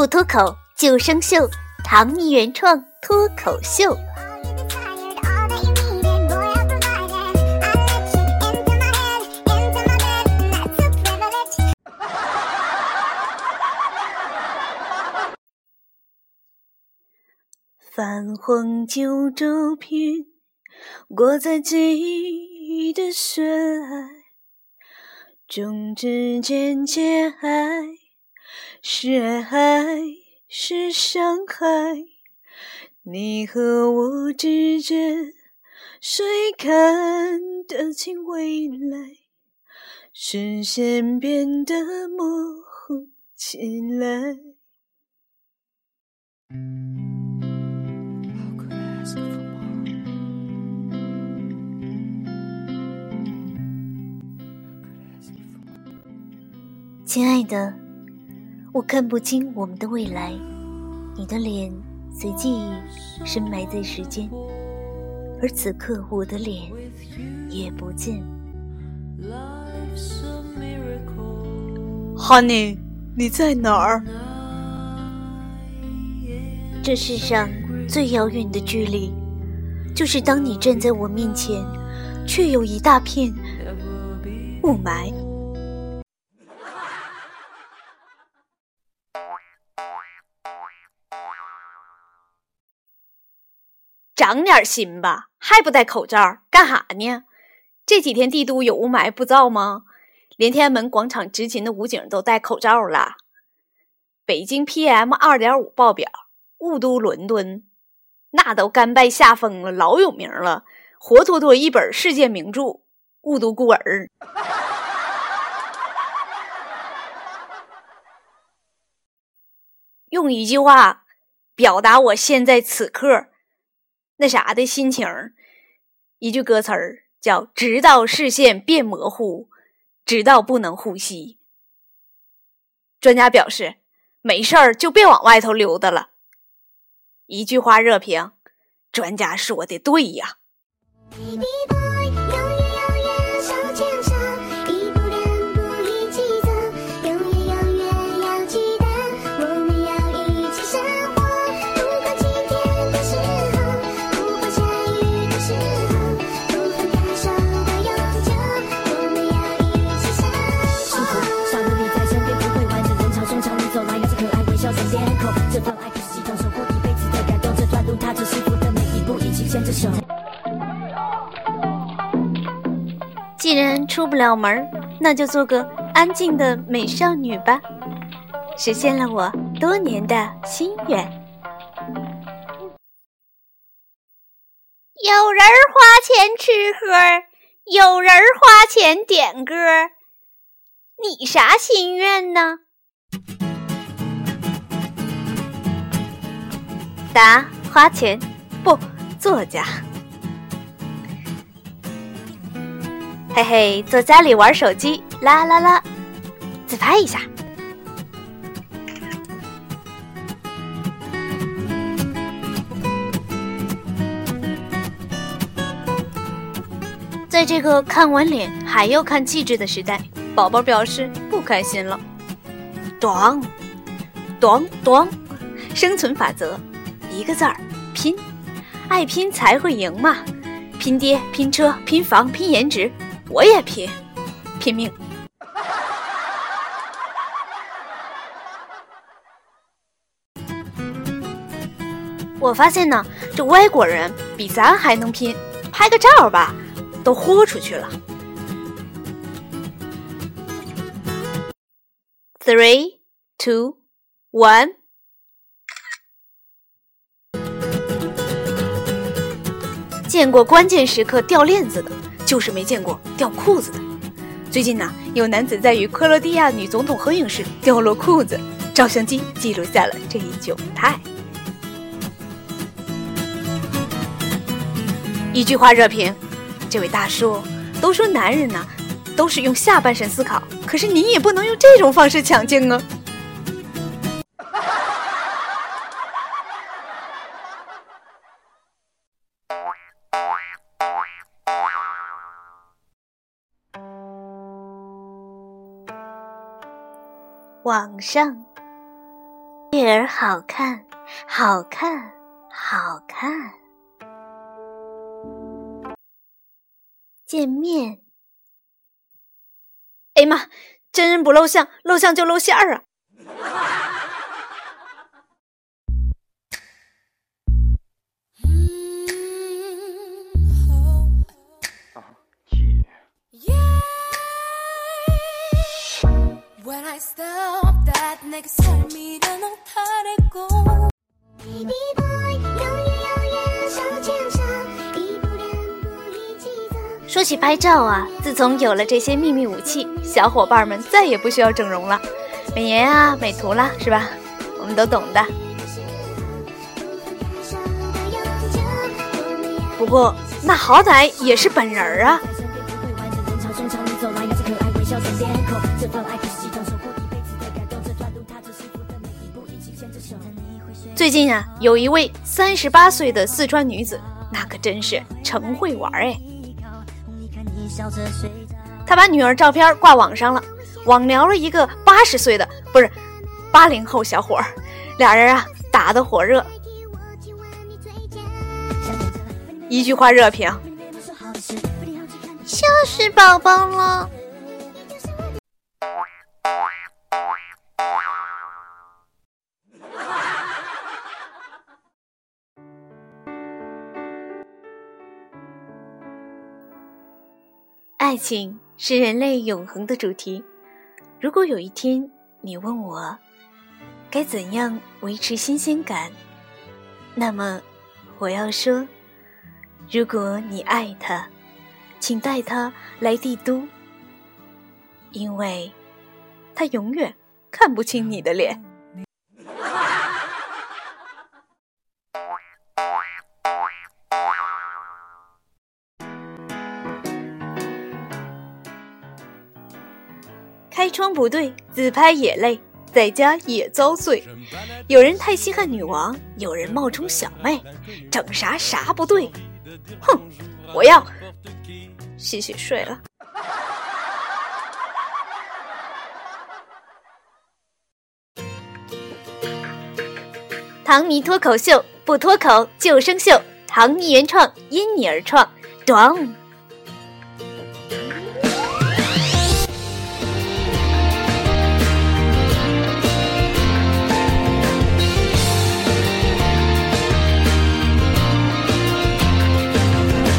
不脱口就生锈，唐尼原创脱口秀。泛黄旧照片，裹在记忆的雪海，中指间界爱，是爱还是伤害？你和我之间，谁看得清未来？视线变得模糊起来。亲爱的，我看不清我们的未来。你的脸随记忆深埋在时间，而此刻我的脸也不见。Honey，你在哪儿？这世上最遥远的距离，就是当你站在我面前，却有一大片雾霾。长点心吧，还不戴口罩，干哈呢？这几天帝都有雾霾，不造吗？连天安门广场执勤的武警都戴口罩了。北京 PM 二点五爆表，雾都伦敦那都甘拜下风了，老有名了，活脱脱一本世界名著《雾都孤儿》。用一句话表达我现在此刻。那啥的心情一句歌词儿叫“直到视线变模糊，直到不能呼吸”。专家表示，没事儿就别往外头溜达了。一句话热评：专家说的对呀。既然出不了门那就做个安静的美少女吧，实现了我多年的心愿。有人花钱吃喝，有人花钱点歌，你啥心愿呢？答：花钱，不，作家。嘿嘿，坐家里玩手机，啦啦啦，自拍一下。在这个看完脸还要看气质的时代，宝宝表示不开心了。咚，咚咚，生存法则，一个字儿，拼，爱拼才会赢嘛，拼爹，拼车，拼房，拼颜值。我也拼，拼命！我发现呢，这外国人比咱还能拼，拍个照吧，都豁出去了。Three, two, one。见过关键时刻掉链子的。就是没见过掉裤子的。最近呢，有男子在与克罗地亚女总统合影时掉落裤子，照相机记录下了这一窘态。一句话热评：这位大叔，都说男人呢都是用下半身思考，可是你也不能用这种方式抢镜啊。网上，月儿好看，好看，好看。见面。哎妈，真人不露相，露相就露馅儿啊！说起拍照啊，自从有了这些秘密武器，小伙伴们再也不需要整容了，美颜啊、美图啦，是吧？我们都懂的。不过那好歹也是本人儿啊。最近啊，有一位三十八岁的四川女子，那可真是成会玩哎。她把女儿照片挂网上了，网聊了一个八十岁的，不是八零后小伙儿，俩人啊打得火热。一句话热评：笑死宝宝了。爱情是人类永恒的主题。如果有一天你问我该怎样维持新鲜感，那么我要说：如果你爱他，请带他来帝都，因为他永远看不清你的脸。开窗不对，自拍也累，在家也遭罪。有人太稀罕女王，有人冒充小妹，整啥啥不对。哼，我要洗洗睡了。唐尼脱口秀，不脱口就生锈。唐尼原创，因你而创，短。